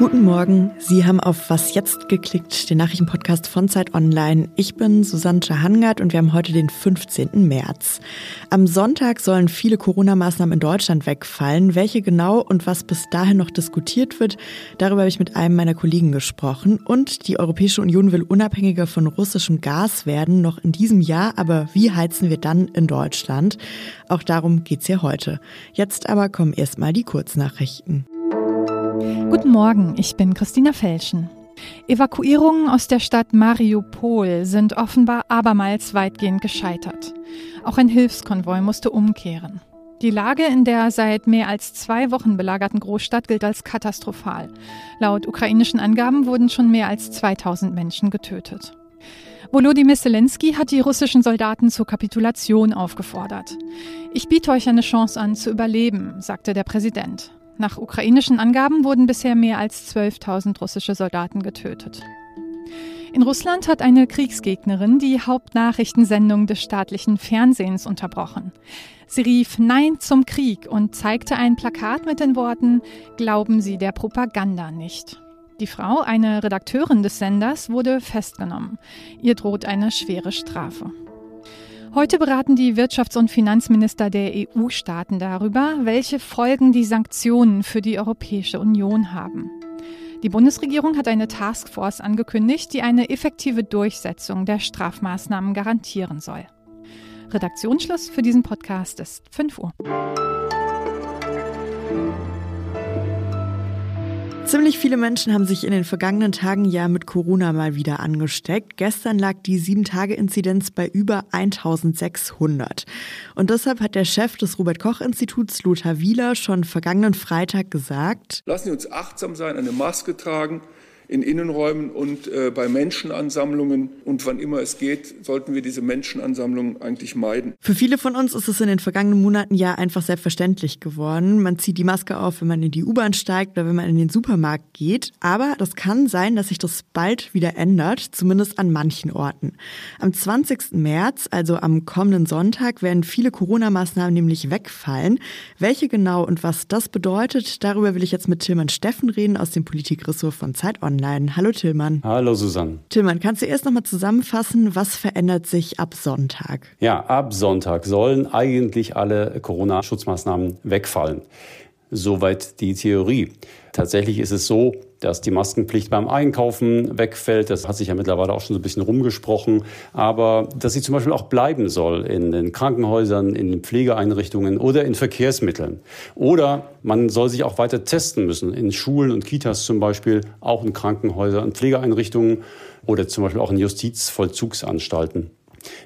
Guten Morgen. Sie haben auf Was jetzt geklickt, den Nachrichtenpodcast von Zeit Online. Ich bin Susanne Hangard und wir haben heute den 15. März. Am Sonntag sollen viele Corona-Maßnahmen in Deutschland wegfallen. Welche genau und was bis dahin noch diskutiert wird, darüber habe ich mit einem meiner Kollegen gesprochen. Und die Europäische Union will unabhängiger von russischem Gas werden, noch in diesem Jahr. Aber wie heizen wir dann in Deutschland? Auch darum geht's hier heute. Jetzt aber kommen erstmal die Kurznachrichten. Guten Morgen, ich bin Christina Felschen. Evakuierungen aus der Stadt Mariupol sind offenbar abermals weitgehend gescheitert. Auch ein Hilfskonvoi musste umkehren. Die Lage in der seit mehr als zwei Wochen belagerten Großstadt gilt als katastrophal. Laut ukrainischen Angaben wurden schon mehr als 2000 Menschen getötet. Volodymyr Zelensky hat die russischen Soldaten zur Kapitulation aufgefordert. Ich biete euch eine Chance an, zu überleben, sagte der Präsident. Nach ukrainischen Angaben wurden bisher mehr als 12.000 russische Soldaten getötet. In Russland hat eine Kriegsgegnerin die Hauptnachrichtensendung des staatlichen Fernsehens unterbrochen. Sie rief Nein zum Krieg und zeigte ein Plakat mit den Worten Glauben Sie der Propaganda nicht. Die Frau, eine Redakteurin des Senders, wurde festgenommen. Ihr droht eine schwere Strafe. Heute beraten die Wirtschafts- und Finanzminister der EU-Staaten darüber, welche Folgen die Sanktionen für die Europäische Union haben. Die Bundesregierung hat eine Taskforce angekündigt, die eine effektive Durchsetzung der Strafmaßnahmen garantieren soll. Redaktionsschluss für diesen Podcast ist 5 Uhr. Ziemlich viele Menschen haben sich in den vergangenen Tagen ja mit Corona mal wieder angesteckt. Gestern lag die 7-Tage-Inzidenz bei über 1600. Und deshalb hat der Chef des Robert-Koch-Instituts, Lothar Wieler, schon vergangenen Freitag gesagt, Lassen Sie uns achtsam sein, eine Maske tragen in Innenräumen und äh, bei Menschenansammlungen. Und wann immer es geht, sollten wir diese Menschenansammlungen eigentlich meiden. Für viele von uns ist es in den vergangenen Monaten ja einfach selbstverständlich geworden. Man zieht die Maske auf, wenn man in die U-Bahn steigt oder wenn man in den Supermarkt geht. Aber das kann sein, dass sich das bald wieder ändert, zumindest an manchen Orten. Am 20. März, also am kommenden Sonntag, werden viele Corona-Maßnahmen nämlich wegfallen. Welche genau und was das bedeutet, darüber will ich jetzt mit Tilman Steffen reden aus dem Politikressort von Zeit Online online. Hallo Tillmann. Hallo Susanne. Tillmann, kannst du erst nochmal zusammenfassen, was verändert sich ab Sonntag? Ja, ab Sonntag sollen eigentlich alle Corona-Schutzmaßnahmen wegfallen. Soweit die Theorie. Tatsächlich ist es so, dass die Maskenpflicht beim Einkaufen wegfällt. Das hat sich ja mittlerweile auch schon so ein bisschen rumgesprochen. Aber dass sie zum Beispiel auch bleiben soll in den Krankenhäusern, in den Pflegeeinrichtungen oder in Verkehrsmitteln. Oder man soll sich auch weiter testen müssen. In Schulen und Kitas zum Beispiel, auch in Krankenhäusern und Pflegeeinrichtungen oder zum Beispiel auch in Justizvollzugsanstalten.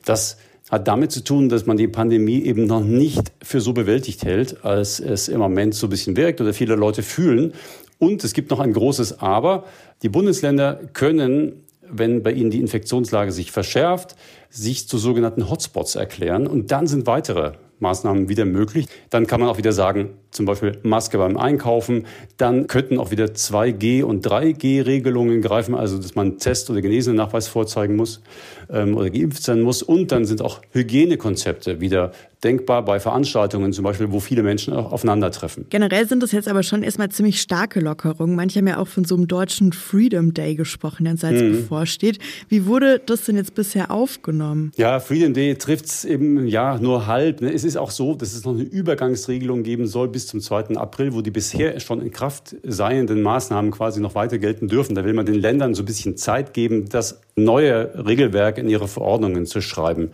Das hat damit zu tun, dass man die Pandemie eben noch nicht für so bewältigt hält, als es im Moment so ein bisschen wirkt oder viele Leute fühlen. Und es gibt noch ein großes Aber. Die Bundesländer können, wenn bei ihnen die Infektionslage sich verschärft, sich zu sogenannten Hotspots erklären. Und dann sind weitere Maßnahmen wieder möglich. Dann kann man auch wieder sagen, zum Beispiel Maske beim Einkaufen. Dann könnten auch wieder 2G- und 3G-Regelungen greifen, also dass man Test- oder Genesenen-Nachweis vorzeigen muss ähm, oder geimpft sein muss. Und dann sind auch Hygienekonzepte wieder denkbar bei Veranstaltungen zum Beispiel, wo viele Menschen auch aufeinandertreffen. Generell sind das jetzt aber schon erstmal ziemlich starke Lockerungen. Manche haben ja auch von so einem deutschen Freedom Day gesprochen, der in Salzburg mhm. bevorsteht. Wie wurde das denn jetzt bisher aufgenommen? Ja, Freedom Day trifft es eben ja nur halb. Es ist auch so, dass es noch eine Übergangsregelung geben soll bis zum 2. April, wo die bisher schon in Kraft seienden Maßnahmen quasi noch weiter gelten dürfen. Da will man den Ländern so ein bisschen Zeit geben, das neue Regelwerk in ihre Verordnungen zu schreiben.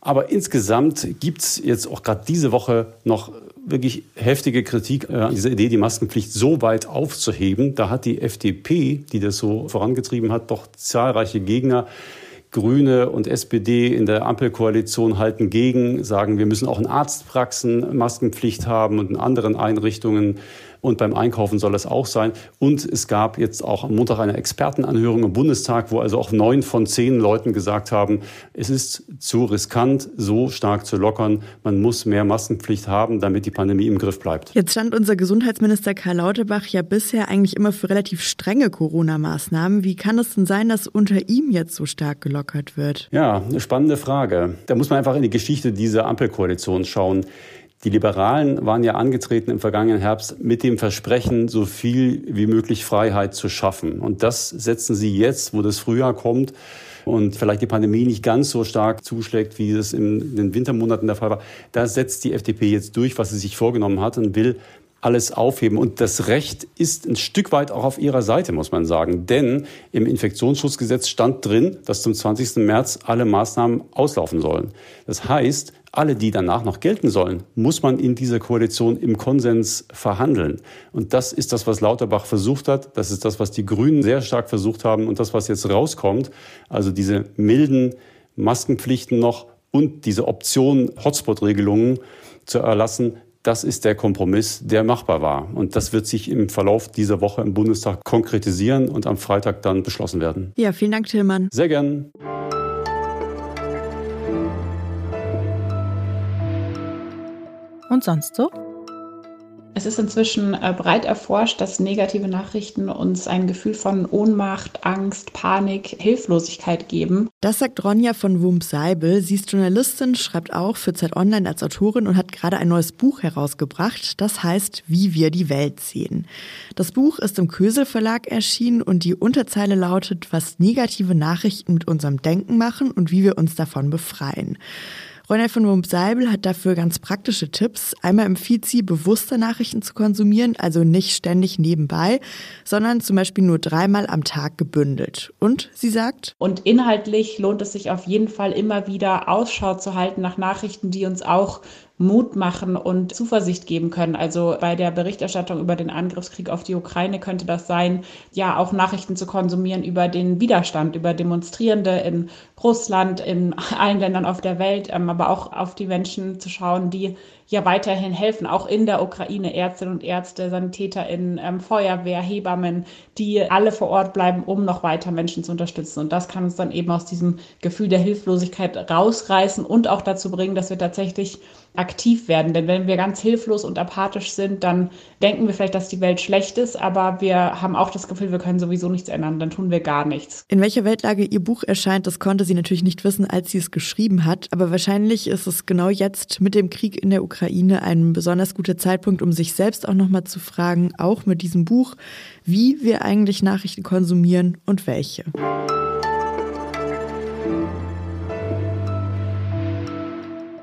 Aber insgesamt gibt es jetzt auch gerade diese Woche noch wirklich heftige Kritik an dieser Idee, die Maskenpflicht so weit aufzuheben. Da hat die FDP, die das so vorangetrieben hat, doch zahlreiche Gegner. Grüne und SPD in der Ampelkoalition halten gegen, sagen, wir müssen auch in Arztpraxen Maskenpflicht haben und in anderen Einrichtungen und beim Einkaufen soll es auch sein. Und es gab jetzt auch am Montag eine Expertenanhörung im Bundestag, wo also auch neun von zehn Leuten gesagt haben, es ist zu riskant, so stark zu lockern. Man muss mehr Maskenpflicht haben, damit die Pandemie im Griff bleibt. Jetzt stand unser Gesundheitsminister Karl Lauterbach ja bisher eigentlich immer für relativ strenge Corona-Maßnahmen. Wie kann es denn sein, dass unter ihm jetzt so stark gelockert wird? Ja, eine spannende Frage. Da muss man einfach in die Geschichte dieser Ampelkoalition schauen. Die Liberalen waren ja angetreten im vergangenen Herbst mit dem Versprechen, so viel wie möglich Freiheit zu schaffen. Und das setzen sie jetzt, wo das Frühjahr kommt und vielleicht die Pandemie nicht ganz so stark zuschlägt, wie es in den Wintermonaten der Fall war. Da setzt die FDP jetzt durch, was sie sich vorgenommen hat und will alles aufheben. Und das Recht ist ein Stück weit auch auf ihrer Seite, muss man sagen. Denn im Infektionsschutzgesetz stand drin, dass zum 20. März alle Maßnahmen auslaufen sollen. Das heißt, alle, die danach noch gelten sollen, muss man in dieser Koalition im Konsens verhandeln. Und das ist das, was Lauterbach versucht hat. Das ist das, was die Grünen sehr stark versucht haben. Und das, was jetzt rauskommt, also diese milden Maskenpflichten noch und diese Option Hotspot-Regelungen zu erlassen, das ist der Kompromiss, der machbar war. Und das wird sich im Verlauf dieser Woche im Bundestag konkretisieren und am Freitag dann beschlossen werden. Ja, vielen Dank, Tillmann. Sehr gern. Und sonst so? Es ist inzwischen äh, breit erforscht, dass negative Nachrichten uns ein Gefühl von Ohnmacht, Angst, Panik, Hilflosigkeit geben. Das sagt Ronja von Wump-Seibel. Sie ist Journalistin, schreibt auch für Zeit Online als Autorin und hat gerade ein neues Buch herausgebracht. Das heißt, wie wir die Welt sehen. Das Buch ist im Kösel Verlag erschienen und die Unterzeile lautet, was negative Nachrichten mit unserem Denken machen und wie wir uns davon befreien. Ronald von Wump-Seibel hat dafür ganz praktische Tipps. Einmal empfiehlt sie, bewusster Nachrichten zu konsumieren, also nicht ständig nebenbei, sondern zum Beispiel nur dreimal am Tag gebündelt. Und sie sagt, und inhaltlich lohnt es sich auf jeden Fall immer wieder Ausschau zu halten nach Nachrichten, die uns auch Mut machen und Zuversicht geben können. Also bei der Berichterstattung über den Angriffskrieg auf die Ukraine könnte das sein, ja auch Nachrichten zu konsumieren über den Widerstand, über Demonstrierende in Russland, in allen Ländern auf der Welt, ähm, aber auch auf die Menschen zu schauen, die ja weiterhin helfen, auch in der Ukraine, Ärztinnen und Ärzte, SanitäterInnen, ähm, Feuerwehr, Hebammen, die alle vor Ort bleiben, um noch weiter Menschen zu unterstützen. Und das kann uns dann eben aus diesem Gefühl der Hilflosigkeit rausreißen und auch dazu bringen, dass wir tatsächlich aktiv werden. Denn wenn wir ganz hilflos und apathisch sind, dann denken wir vielleicht, dass die Welt schlecht ist, aber wir haben auch das Gefühl, wir können sowieso nichts ändern. Dann tun wir gar nichts. In welcher Weltlage Ihr Buch erscheint, das konnte sie natürlich nicht wissen, als sie es geschrieben hat. Aber wahrscheinlich ist es genau jetzt mit dem Krieg in der Ukraine ein besonders guter Zeitpunkt, um sich selbst auch nochmal zu fragen, auch mit diesem Buch, wie wir eigentlich Nachrichten konsumieren und welche.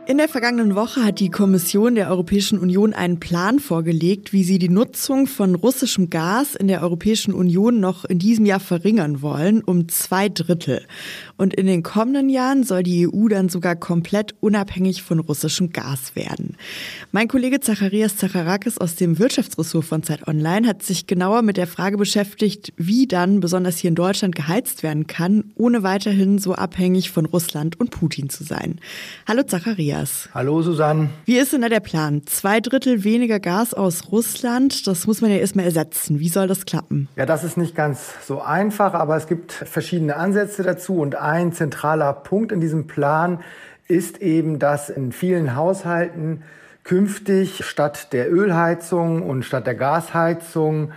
In der vergangenen Woche hat die Kommission der Europäischen Union einen Plan vorgelegt, wie sie die Nutzung von russischem Gas in der Europäischen Union noch in diesem Jahr verringern wollen, um zwei Drittel. Und in den kommenden Jahren soll die EU dann sogar komplett unabhängig von russischem Gas werden. Mein Kollege Zacharias Zacharakis aus dem Wirtschaftsressort von Zeit Online hat sich genauer mit der Frage beschäftigt, wie dann besonders hier in Deutschland geheizt werden kann, ohne weiterhin so abhängig von Russland und Putin zu sein. Hallo Zacharias. Matthias. Hallo Susanne. Wie ist denn da der Plan? Zwei Drittel weniger Gas aus Russland, das muss man ja erstmal ersetzen. Wie soll das klappen? Ja, das ist nicht ganz so einfach, aber es gibt verschiedene Ansätze dazu und ein zentraler Punkt in diesem Plan ist eben, dass in vielen Haushalten künftig statt der Ölheizung und statt der Gasheizung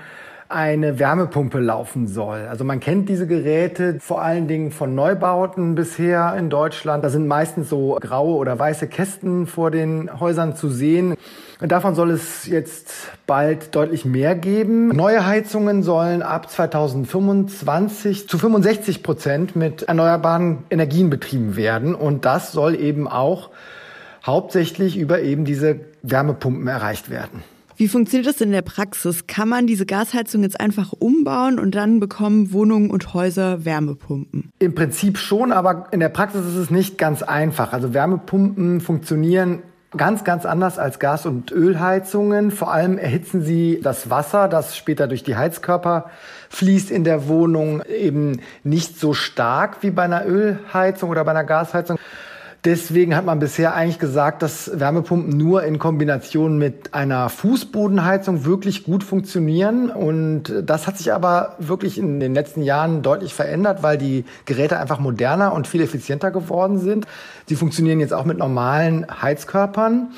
eine Wärmepumpe laufen soll. Also man kennt diese Geräte vor allen Dingen von Neubauten bisher in Deutschland. Da sind meistens so graue oder weiße Kästen vor den Häusern zu sehen. Und davon soll es jetzt bald deutlich mehr geben. Neue Heizungen sollen ab 2025 zu 65 Prozent mit erneuerbaren Energien betrieben werden. Und das soll eben auch hauptsächlich über eben diese Wärmepumpen erreicht werden. Wie funktioniert das in der Praxis? Kann man diese Gasheizung jetzt einfach umbauen und dann bekommen Wohnungen und Häuser Wärmepumpen? Im Prinzip schon, aber in der Praxis ist es nicht ganz einfach. Also Wärmepumpen funktionieren ganz, ganz anders als Gas- und Ölheizungen. Vor allem erhitzen sie das Wasser, das später durch die Heizkörper fließt in der Wohnung, eben nicht so stark wie bei einer Ölheizung oder bei einer Gasheizung. Deswegen hat man bisher eigentlich gesagt, dass Wärmepumpen nur in Kombination mit einer Fußbodenheizung wirklich gut funktionieren. Und das hat sich aber wirklich in den letzten Jahren deutlich verändert, weil die Geräte einfach moderner und viel effizienter geworden sind. Sie funktionieren jetzt auch mit normalen Heizkörpern.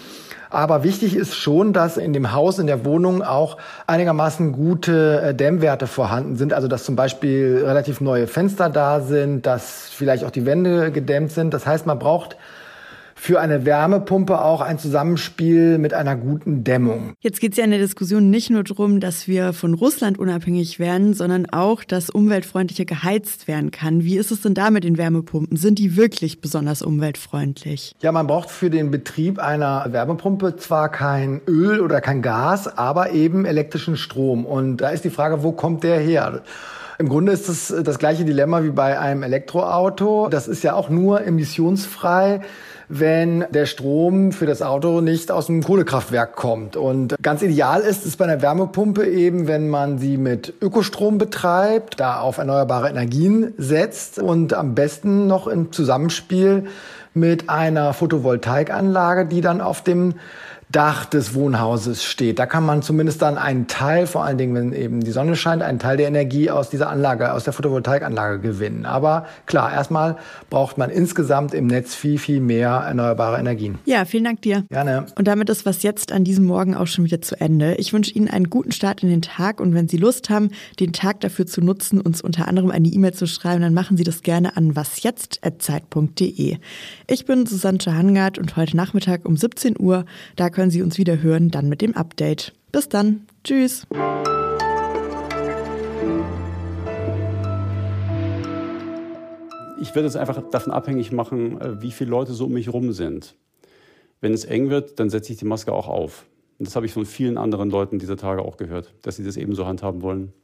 Aber wichtig ist schon, dass in dem Haus, in der Wohnung auch einigermaßen gute äh, Dämmwerte vorhanden sind. Also dass zum Beispiel relativ neue Fenster da sind, dass vielleicht auch die Wände gedämmt sind. Das heißt, man braucht für eine Wärmepumpe auch ein Zusammenspiel mit einer guten Dämmung. Jetzt geht es ja in der Diskussion nicht nur darum, dass wir von Russland unabhängig werden, sondern auch, dass umweltfreundlicher geheizt werden kann. Wie ist es denn da mit den Wärmepumpen? Sind die wirklich besonders umweltfreundlich? Ja, man braucht für den Betrieb einer Wärmepumpe zwar kein Öl oder kein Gas, aber eben elektrischen Strom. Und da ist die Frage, wo kommt der her? Im Grunde ist es das, das gleiche Dilemma wie bei einem Elektroauto. Das ist ja auch nur emissionsfrei wenn der Strom für das Auto nicht aus dem Kohlekraftwerk kommt. Und ganz ideal ist es bei einer Wärmepumpe eben, wenn man sie mit Ökostrom betreibt, da auf erneuerbare Energien setzt und am besten noch im Zusammenspiel mit einer Photovoltaikanlage, die dann auf dem Dach des Wohnhauses steht. Da kann man zumindest dann einen Teil, vor allen Dingen, wenn eben die Sonne scheint, einen Teil der Energie aus dieser Anlage, aus der Photovoltaikanlage gewinnen. Aber klar, erstmal braucht man insgesamt im Netz viel, viel mehr erneuerbare Energien. Ja, vielen Dank dir. Gerne. Und damit ist was jetzt an diesem Morgen auch schon wieder zu Ende. Ich wünsche Ihnen einen guten Start in den Tag und wenn Sie Lust haben, den Tag dafür zu nutzen, uns unter anderem eine E-Mail zu schreiben, dann machen Sie das gerne an wasjetzt.zeit.de. Ich bin Susanne Hangard und heute Nachmittag um 17 Uhr, da können können Sie uns wieder hören, dann mit dem Update. Bis dann. Tschüss. Ich werde es einfach davon abhängig machen, äh, wie viele Leute so um mich rum sind. Wenn es eng wird, dann setze ich die Maske auch auf. Und das habe ich von vielen anderen Leuten dieser Tage auch gehört, dass sie das ebenso handhaben wollen.